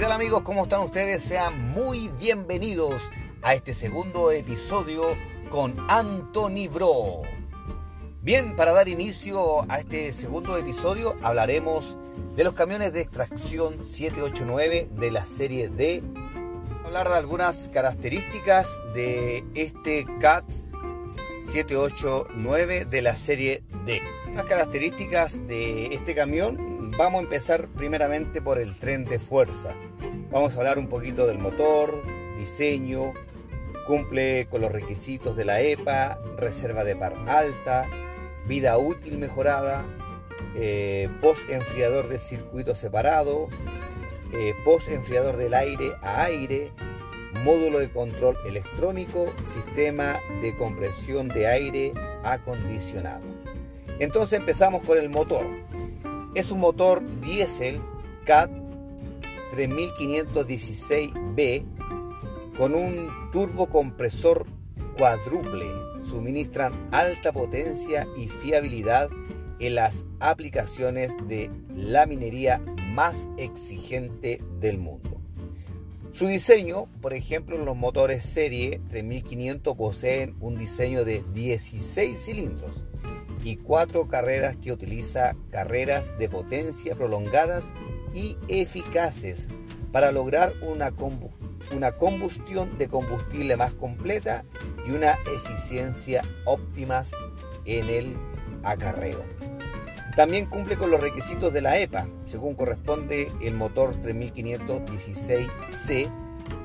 ¿Qué tal amigos? ¿Cómo están ustedes? Sean muy bienvenidos a este segundo episodio con Anthony Bro. Bien, para dar inicio a este segundo episodio hablaremos de los camiones de extracción 789 de la serie D. Hablar de algunas características de este CAT 789 de la serie D. Las características de este camión Vamos a empezar primeramente por el tren de fuerza. Vamos a hablar un poquito del motor, diseño, cumple con los requisitos de la EPA, reserva de par alta, vida útil mejorada, eh, post enfriador de circuito separado, eh, post enfriador del aire a aire, módulo de control electrónico, sistema de compresión de aire acondicionado. Entonces empezamos con el motor. Es un motor diésel CAT 3516B con un turbocompresor cuádruple. Suministran alta potencia y fiabilidad en las aplicaciones de la minería más exigente del mundo. Su diseño, por ejemplo, los motores serie 3500 poseen un diseño de 16 cilindros y cuatro carreras que utiliza carreras de potencia prolongadas y eficaces para lograr una, una combustión de combustible más completa y una eficiencia óptimas en el acarreo. También cumple con los requisitos de la EPA, según corresponde el motor 3516C,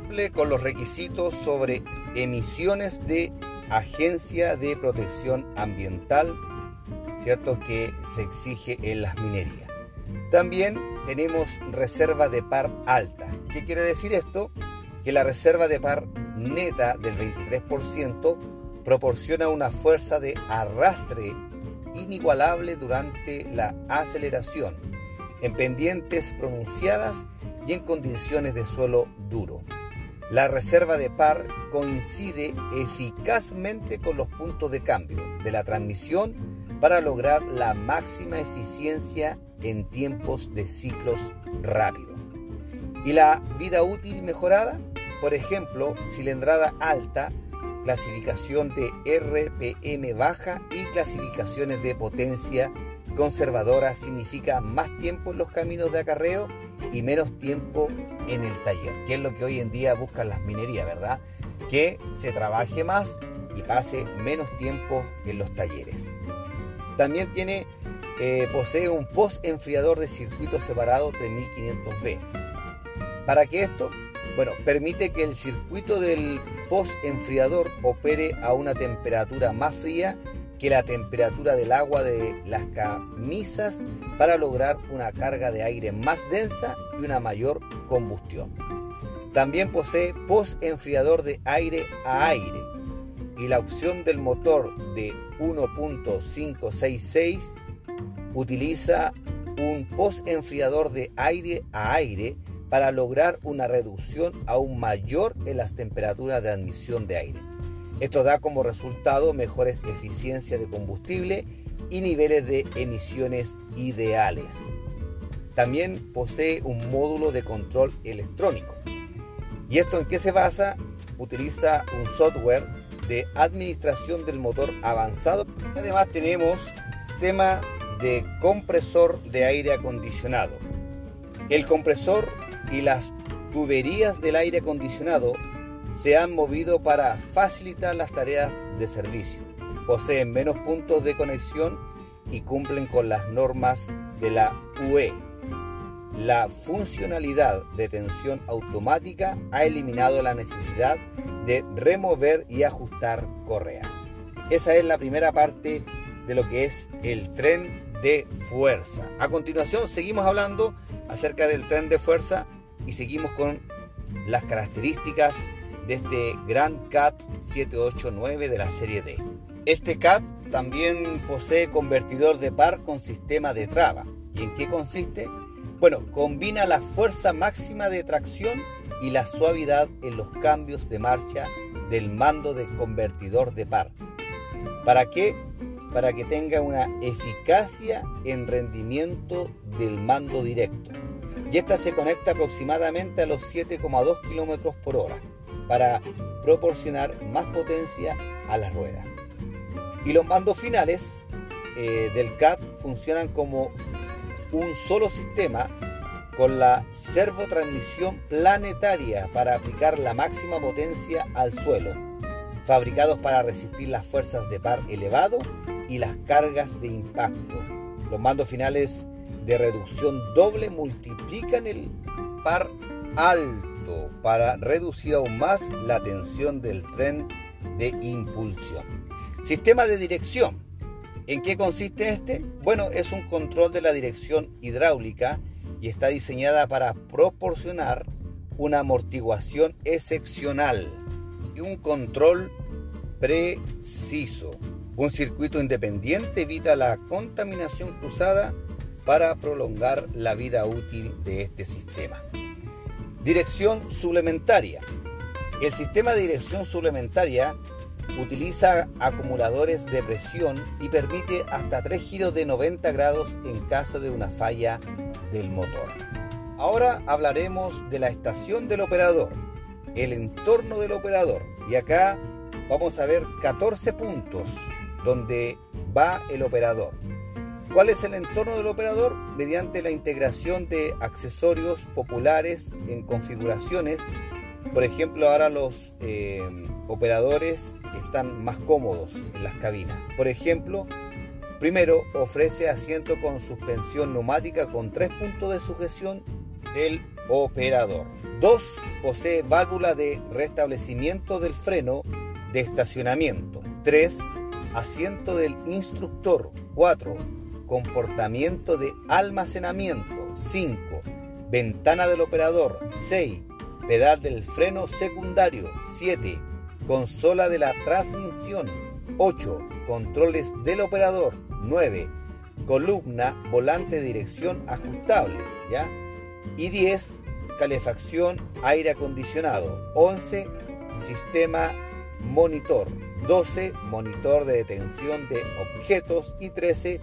cumple con los requisitos sobre emisiones de Agencia de Protección Ambiental ¿cierto? que se exige en las minerías. También tenemos reserva de par alta. ¿Qué quiere decir esto? Que la reserva de par neta del 23% proporciona una fuerza de arrastre inigualable durante la aceleración, en pendientes pronunciadas y en condiciones de suelo duro. La reserva de par coincide eficazmente con los puntos de cambio de la transmisión para lograr la máxima eficiencia en tiempos de ciclos rápidos. Y la vida útil mejorada, por ejemplo, cilindrada alta, clasificación de RPM baja y clasificaciones de potencia conservadora significa más tiempo en los caminos de acarreo y menos tiempo en el taller, que es lo que hoy en día buscan las minerías, ¿verdad? Que se trabaje más y pase menos tiempo en los talleres. También tiene, eh, posee un post enfriador de circuito separado 3500B. ¿Para qué esto? Bueno, permite que el circuito del post enfriador opere a una temperatura más fría que la temperatura del agua de las camisas para lograr una carga de aire más densa y una mayor combustión. También posee post enfriador de aire a aire y la opción del motor de 1.566 utiliza un post enfriador de aire a aire para lograr una reducción aún mayor en las temperaturas de admisión de aire. Esto da como resultado mejores eficiencias de combustible y niveles de emisiones ideales. También posee un módulo de control electrónico. ¿Y esto en qué se basa? Utiliza un software administración del motor avanzado. Además tenemos tema de compresor de aire acondicionado. El compresor y las tuberías del aire acondicionado se han movido para facilitar las tareas de servicio. Poseen menos puntos de conexión y cumplen con las normas de la UE. La funcionalidad de tensión automática ha eliminado la necesidad de remover y ajustar correas. Esa es la primera parte de lo que es el tren de fuerza. A continuación seguimos hablando acerca del tren de fuerza y seguimos con las características de este Grand CAT 789 de la serie D. Este CAT también posee convertidor de par con sistema de traba. ¿Y en qué consiste? Bueno, combina la fuerza máxima de tracción y la suavidad en los cambios de marcha del mando de convertidor de par. ¿Para qué? Para que tenga una eficacia en rendimiento del mando directo. y esta se conecta aproximadamente a los 7,2 km por hora para proporcionar más potencia a las ruedas. Y los mandos finales eh, del CAT funcionan como un solo sistema con la servotransmisión planetaria para aplicar la máxima potencia al suelo, fabricados para resistir las fuerzas de par elevado y las cargas de impacto. Los mandos finales de reducción doble multiplican el par alto para reducir aún más la tensión del tren de impulsión. Sistema de dirección. ¿En qué consiste este? Bueno, es un control de la dirección hidráulica y está diseñada para proporcionar una amortiguación excepcional y un control preciso. Un circuito independiente evita la contaminación cruzada para prolongar la vida útil de este sistema. Dirección suplementaria. El sistema de dirección suplementaria utiliza acumuladores de presión y permite hasta 3 giros de 90 grados en caso de una falla del motor. Ahora hablaremos de la estación del operador, el entorno del operador. Y acá vamos a ver 14 puntos donde va el operador. ¿Cuál es el entorno del operador? Mediante la integración de accesorios populares en configuraciones. Por ejemplo, ahora los eh, operadores están más cómodos en las cabinas. Por ejemplo, primero ofrece asiento con suspensión neumática con tres puntos de sujeción del operador. Dos, Posee válvula de restablecimiento del freno de estacionamiento. 3. Asiento del instructor. 4 comportamiento de almacenamiento. 5. Ventana del operador. 6. Pedal del freno secundario. 7. Consola de la transmisión. 8. Controles del operador. 9. Columna, volante de dirección ajustable. ¿ya? Y 10. Calefacción, aire acondicionado. 11. Sistema monitor. 12. Monitor de detención de objetos. Y 13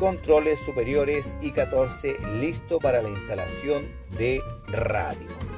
controles superiores y 14 listo para la instalación de radio.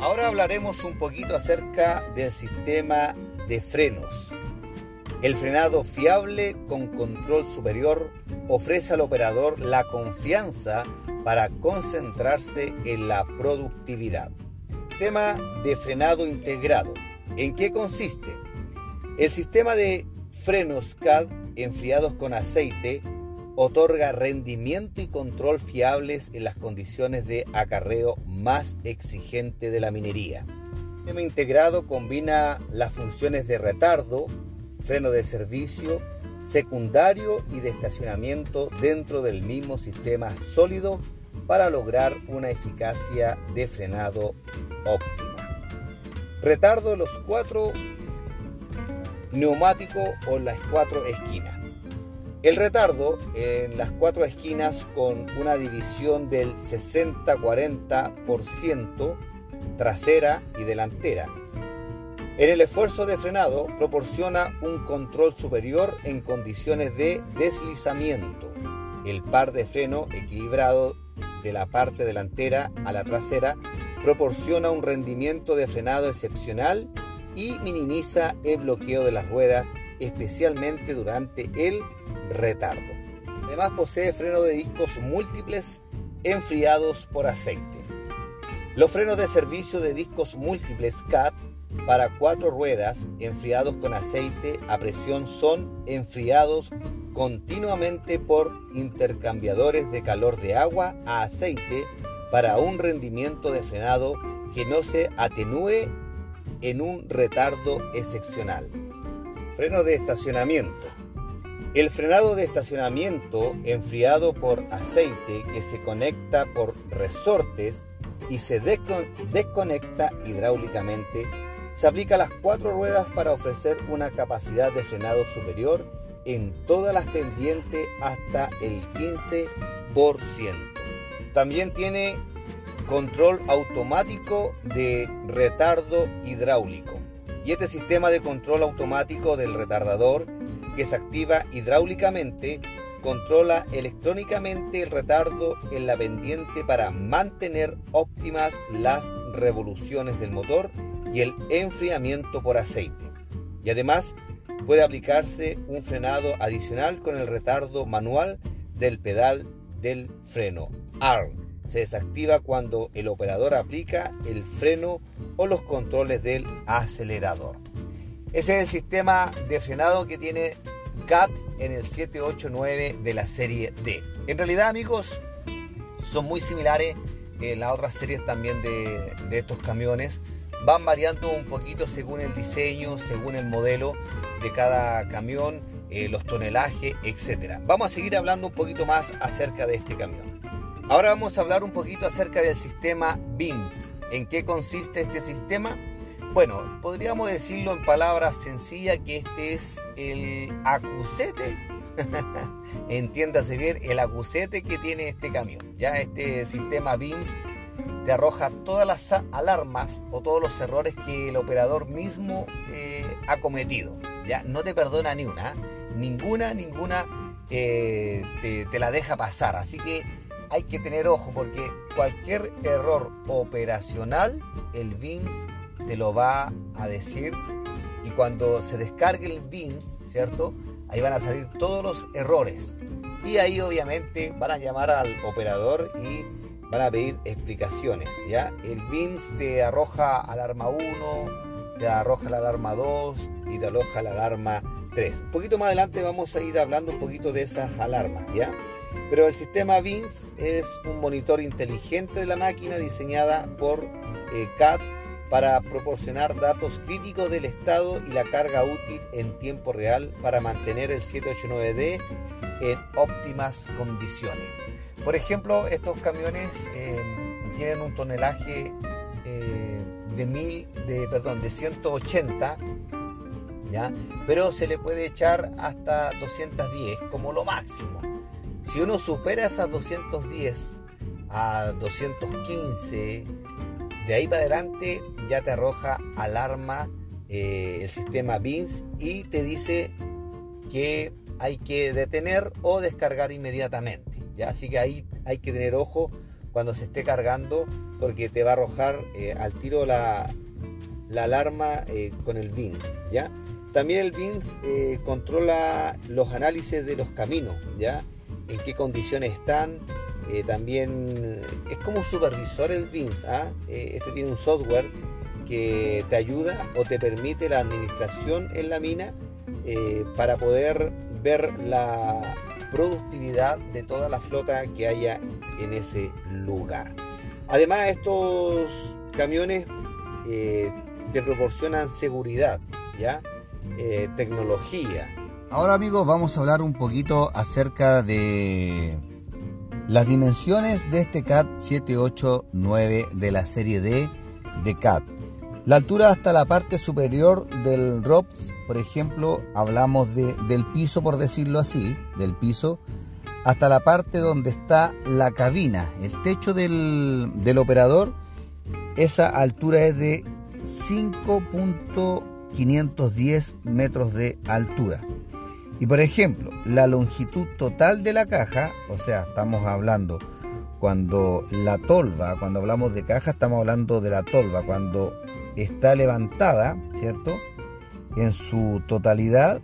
Ahora hablaremos un poquito acerca del sistema de frenos. El frenado fiable con control superior ofrece al operador la confianza para concentrarse en la productividad. Tema de frenado integrado. ¿En qué consiste? El sistema de frenos CAD enfriados con aceite otorga rendimiento y control fiables en las condiciones de acarreo más exigente de la minería. El sistema integrado combina las funciones de retardo, freno de servicio, secundario y de estacionamiento dentro del mismo sistema sólido para lograr una eficacia de frenado óptima. Retardo de los cuatro neumáticos o las cuatro esquinas. El retardo en las cuatro esquinas con una división del 60-40% trasera y delantera. En el esfuerzo de frenado proporciona un control superior en condiciones de deslizamiento. El par de freno equilibrado de la parte delantera a la trasera proporciona un rendimiento de frenado excepcional y minimiza el bloqueo de las ruedas especialmente durante el retardo. Además posee freno de discos múltiples enfriados por aceite. Los frenos de servicio de discos múltiples CAT para cuatro ruedas enfriados con aceite a presión son enfriados continuamente por intercambiadores de calor de agua a aceite para un rendimiento de frenado que no se atenúe en un retardo excepcional. Freno de estacionamiento. El frenado de estacionamiento enfriado por aceite que se conecta por resortes y se desconecta hidráulicamente se aplica a las cuatro ruedas para ofrecer una capacidad de frenado superior en todas las pendientes hasta el 15%. También tiene control automático de retardo hidráulico y este sistema de control automático del retardador que se activa hidráulicamente controla electrónicamente el retardo en la pendiente para mantener óptimas las revoluciones del motor y el enfriamiento por aceite. Y además puede aplicarse un frenado adicional con el retardo manual del pedal del freno ARM. Se desactiva cuando el operador aplica el freno o los controles del acelerador. Ese es el sistema de frenado que tiene CAT en el 789 de la serie D. En realidad amigos son muy similares eh, las otras series también de, estos camiones van variando un poquito según el diseño, según el modelo de cada camión, eh, los tonelajes, etc. Vamos a seguir hablando un poquito más acerca de este camión. Ahora vamos a hablar un poquito acerca del sistema BIMS. ¿En qué consiste este sistema? Bueno, podríamos decirlo en palabras sencillas que este es el acusete, entiéndase bien, el acusete que tiene este camión. Ya este sistema BIMS te arroja todas las alarmas o todos los errores que el operador mismo eh, ha cometido. Ya no te perdona ni una, ninguna, ninguna eh, te, la deja pasar. Así que hay que tener ojo porque cualquier error operacional, el BIMS te lo va a decir. Y cuando se descargue el BIMS, ¿cierto? Ahí van a salir todos los errores. Y ahí obviamente van a llamar al operador y van a pedir explicaciones, ¿ya? El BIMS te arroja alarma 1, te arroja la alarma 2 y te arroja la alarma 3. Un poquito más adelante vamos a ir hablando un poquito de esas alarmas, ¿ya? Pero el sistema BIMS es un monitor inteligente de la máquina diseñada por eh, CAT para proporcionar datos críticos del estado y la carga útil en tiempo real para mantener el 789D en óptimas condiciones. Por ejemplo, estos camiones eh, tienen un tonelaje eh, de mil, de, perdón, de 180, ¿ya? pero se le puede echar hasta 210 como lo máximo. Si uno supera esas 210 a 215, de ahí para adelante ya te arroja alarma eh, el sistema BIMS y te dice que hay que detener o descargar inmediatamente. Así que ahí hay que tener ojo cuando se esté cargando porque te va a arrojar eh, al tiro la, alarma eh, con el BIMS, ¿ya? También el BIMS controla los análisis de los caminos, ¿ya? En qué condiciones están. También es como un supervisor el BIMS. ¿ah? este tiene un software que te ayuda o te permite la administración en la mina para poder ver la, productividad de toda la flota que haya en ese lugar. Además, estos camiones eh, te proporcionan seguridad, ¿ya? Eh, tecnología. Ahora amigos vamos a hablar un poquito acerca de las dimensiones de este CAT 789 de la serie D de CAT. La altura hasta la parte superior del ROPS, por ejemplo, hablamos de, del piso, por decirlo así, del piso, hasta la parte donde está la cabina, el techo del, del operador, esa altura es de 5.510 metros de altura. Y por ejemplo, la longitud total de la caja, o sea, estamos hablando cuando la tolva, cuando hablamos de caja, estamos hablando de la tolva, cuando está levantada, ¿cierto? En su totalidad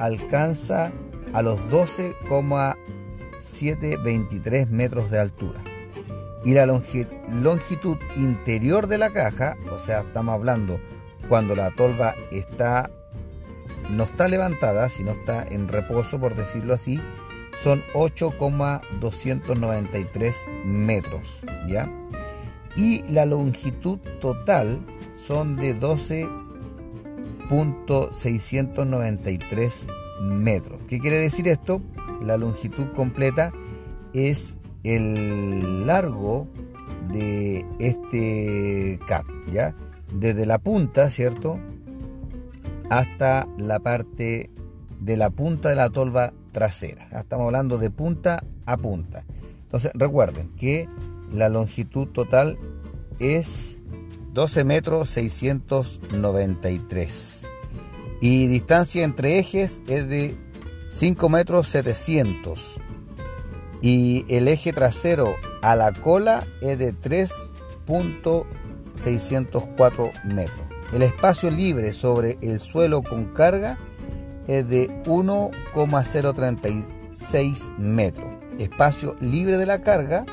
alcanza a los 12,723 metros de altura. Y la longitud interior de la caja, o sea, estamos hablando cuando la tolva está no está levantada, sino está en reposo, por decirlo así, son 8,293 metros, ¿ya? Y la longitud total son de 12.693 metros. ¿Qué quiere decir esto? La longitud completa es el largo de este cap, ¿ya? Desde la punta, ¿cierto? Hasta la parte de la punta de la tolva trasera. Estamos hablando de punta a punta. Entonces recuerden que la longitud total es 12 metros 693. Y distancia entre ejes es de 5 metros 700 y el eje trasero a la cola es de 3.604 metros. El espacio libre sobre el suelo con carga es de 1,036 metros. Espacio libre de la carga,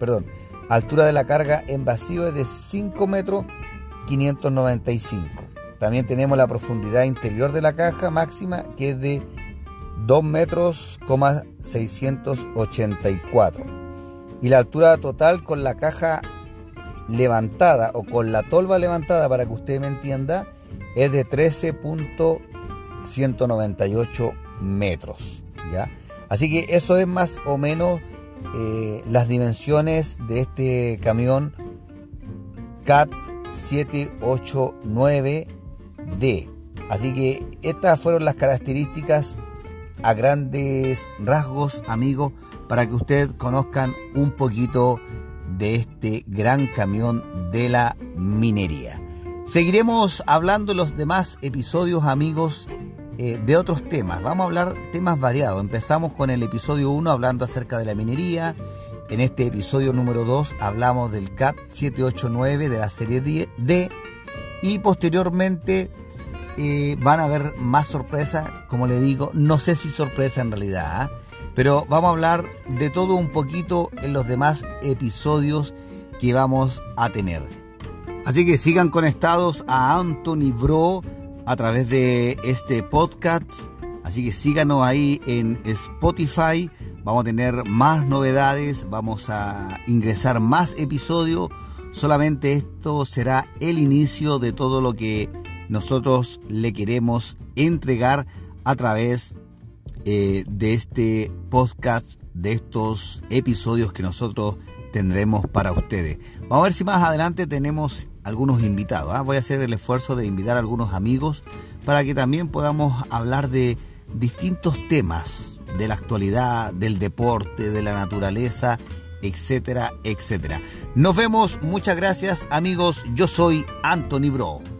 perdón, altura de la carga en vacío es de 5 metros 595. También tenemos la profundidad interior de la caja máxima que es de 2 metros, 684. Y la altura total con la caja levantada o con la tolva levantada, para que usted me entienda, es de 13.198 metros. ¿ya? Así que eso es más o menos eh, las dimensiones de este camión CAT 789D. Así que estas fueron las características a grandes rasgos, amigos, para que ustedes conozcan un poquito de este gran camión de la minería. Seguiremos hablando los demás episodios, amigos, eh, de otros temas. Vamos a hablar temas variados. Empezamos con el episodio 1 hablando acerca de la minería. En este episodio número 2 hablamos del CAT 789 de la serie D. Y posteriormente eh, van a haber más sorpresas, como le digo, no sé si sorpresa en realidad, ¿ah? Pero vamos a hablar de todo un poquito en los demás episodios que vamos a tener. Así que sigan conectados a Anthony Bro a través de este podcast. Así que síganos ahí en Spotify. Vamos a tener más novedades, vamos a ingresar más episodios. Solamente esto será el inicio de todo lo que nosotros le queremos entregar a través eh, de este podcast, de estos episodios que nosotros tendremos para ustedes. Vamos a ver si más adelante tenemos algunos invitados. ¿ah? Voy a hacer el esfuerzo de invitar a algunos amigos para que también podamos hablar de distintos temas de la actualidad, del deporte, de la naturaleza, etcétera, etcétera. Nos vemos, muchas gracias amigos, yo soy Anthony Bro.